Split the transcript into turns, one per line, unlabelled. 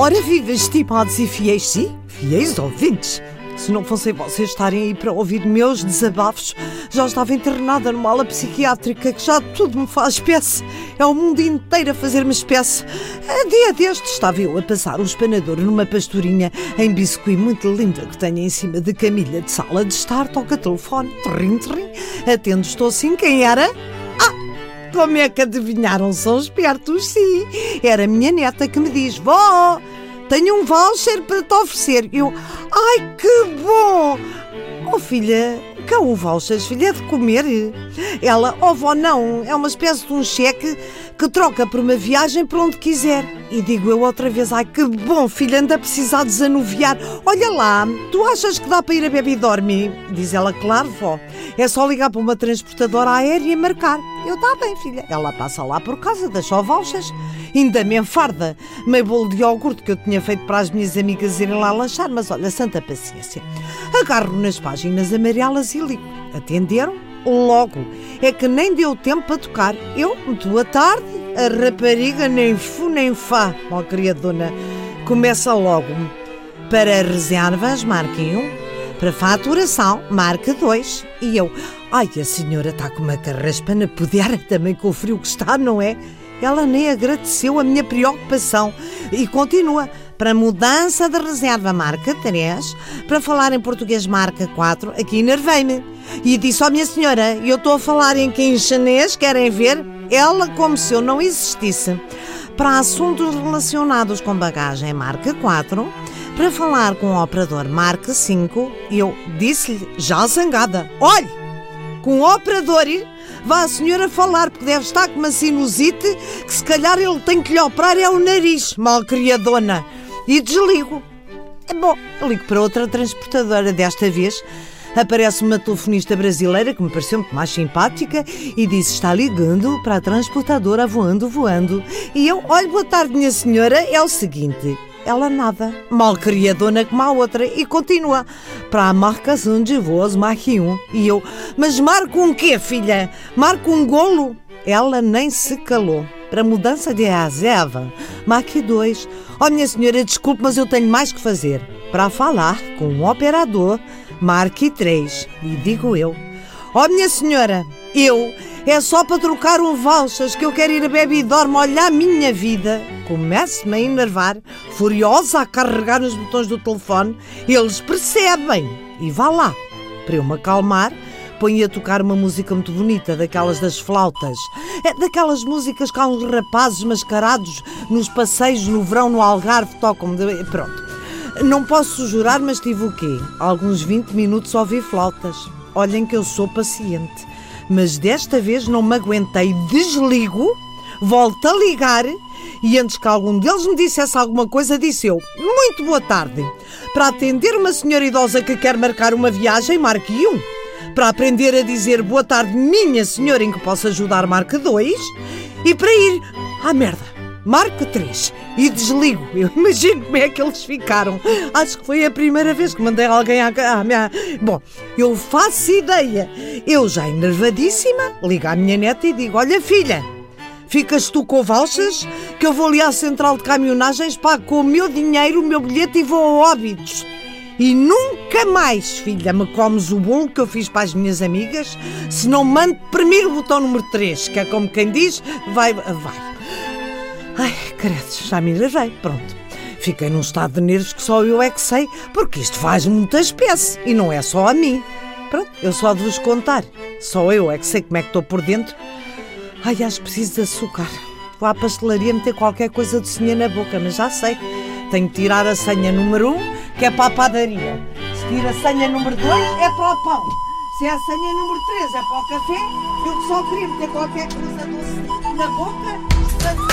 Ora viva, estimados e fiéis, sim, fiéis ouvintes. Se não fossem vocês estarem aí para ouvir meus desabafos, já estava internada numa ala psiquiátrica que já tudo me faz espécie. É o mundo inteiro a fazer-me espécie. A dia deste estava eu a passar um espanador numa pastorinha em biscuit muito linda que tenho em cima de camilha de sala de estar. Toca telefone, trim, trim. Atendo, estou assim. Quem era? Como é que adivinharam? São espertos, sim. Era a minha neta que me diz: Vó, tenho um voucher para te oferecer. Eu, ai que bom! Oh filha, é um voucher, filha, é de comer? Ela, oh vó, não, é uma espécie de um cheque que troca por uma viagem para onde quiser. E digo eu outra vez, ai que bom, filha, anda a precisar desanuviar. Olha lá, tu achas que dá para ir a Baby Dorme? Diz ela, claro, vó. É só ligar para uma transportadora aérea e marcar. Eu, tá bem, filha. Ela passa lá por casa, deixa o vouchers. Ainda me enfarda. Meio bolo de iogurte que eu tinha feito para as minhas amigas irem lá lanchar, mas olha, santa paciência. Agarro nas páginas amarelas e ligo. Atenderam? logo. É que nem deu tempo para tocar. Eu, boa tarde, a rapariga nem fu nem fá, ó criadona. Começa logo. Para reservas, marque um. Para faturação, marque dois. E eu, ai, a senhora está com uma carraspana, puder também com o frio que está, não é? Ela nem agradeceu a minha preocupação e continua. Para mudança de reserva, marca 3. Para falar em português, marca 4. Aqui enervei-me. E disse: Ó oh, minha senhora, eu estou a falar em chinês, querem ver? Ela como se eu não existisse. Para assuntos relacionados com bagagem, marca 4. Para falar com o operador, marca 5. E eu disse-lhe, já zangada: Olhe, com o operador vá a senhora falar, porque deve estar com uma sinusite que se calhar ele tem que lhe operar é o nariz, malcriadona. E desligo. É bom, ligo para outra transportadora desta vez aparece uma telefonista brasileira que me pareceu muito mais simpática e disse: Está ligando para a transportadora voando, voando. E eu, olha, boa tarde, minha senhora, é o seguinte. Ela nada, mal criadona como a outra, e continua para a marcação de voos marque um. E eu, mas marco um quê, filha? Marco um golo? Ela nem se calou. Para mudança de reserva, marque dois. Oh, minha senhora, desculpe, mas eu tenho mais que fazer. Para falar com um operador marque três. E digo eu: oh, minha senhora, eu é só para trocar um valsas que eu quero ir a beber e dorme olhar a minha vida. Começo-me a enervar, furiosa a carregar nos botões do telefone. Eles percebem. E vá lá. Para eu me acalmar, põe a tocar uma música muito bonita, daquelas das flautas. É daquelas músicas que há uns rapazes mascarados nos passeios no verão no Algarve tocam. Pronto. Não posso jurar, mas tive o quê? Alguns 20 minutos a ouvir flautas. Olhem que eu sou paciente. Mas desta vez não me aguentei, desligo, volto a ligar e antes que algum deles me dissesse alguma coisa, disse eu: Muito boa tarde. Para atender uma senhora idosa que quer marcar uma viagem, marque um. Para aprender a dizer boa tarde, minha senhora, em que posso ajudar, marque dois. E para ir. Ah, merda! Marca 3 e desligo. Eu imagino como é que eles ficaram. Acho que foi a primeira vez que mandei alguém à, à minha. Bom, eu faço ideia. Eu já enervadíssima, ligo à minha neta e digo: Olha, filha, ficas tu com valsas que eu vou ali à central de caminhonagens, pago com o meu dinheiro o meu bilhete e vou a óbitos. E nunca mais, filha, me comes o bolo que eu fiz para as minhas amigas, se não mando primeiro o botão número 3, que é como quem diz, vai, vai. Ai, credo, já me enervei. Pronto. Fiquei num estado de nervos que só eu é que sei, porque isto faz muita espécie e não é só a mim. Pronto, eu só de vos contar. Só eu é que sei como é que estou por dentro. Ai, acho que preciso de açúcar. Vou à pastelaria meter qualquer coisa de senha na boca, mas já sei. Tenho que tirar a senha número 1, um, que é para a padaria. Se tira a senha número 2, é para o pão. Se é a senha número 3 é para o café, eu só queria meter qualquer coisa doce na boca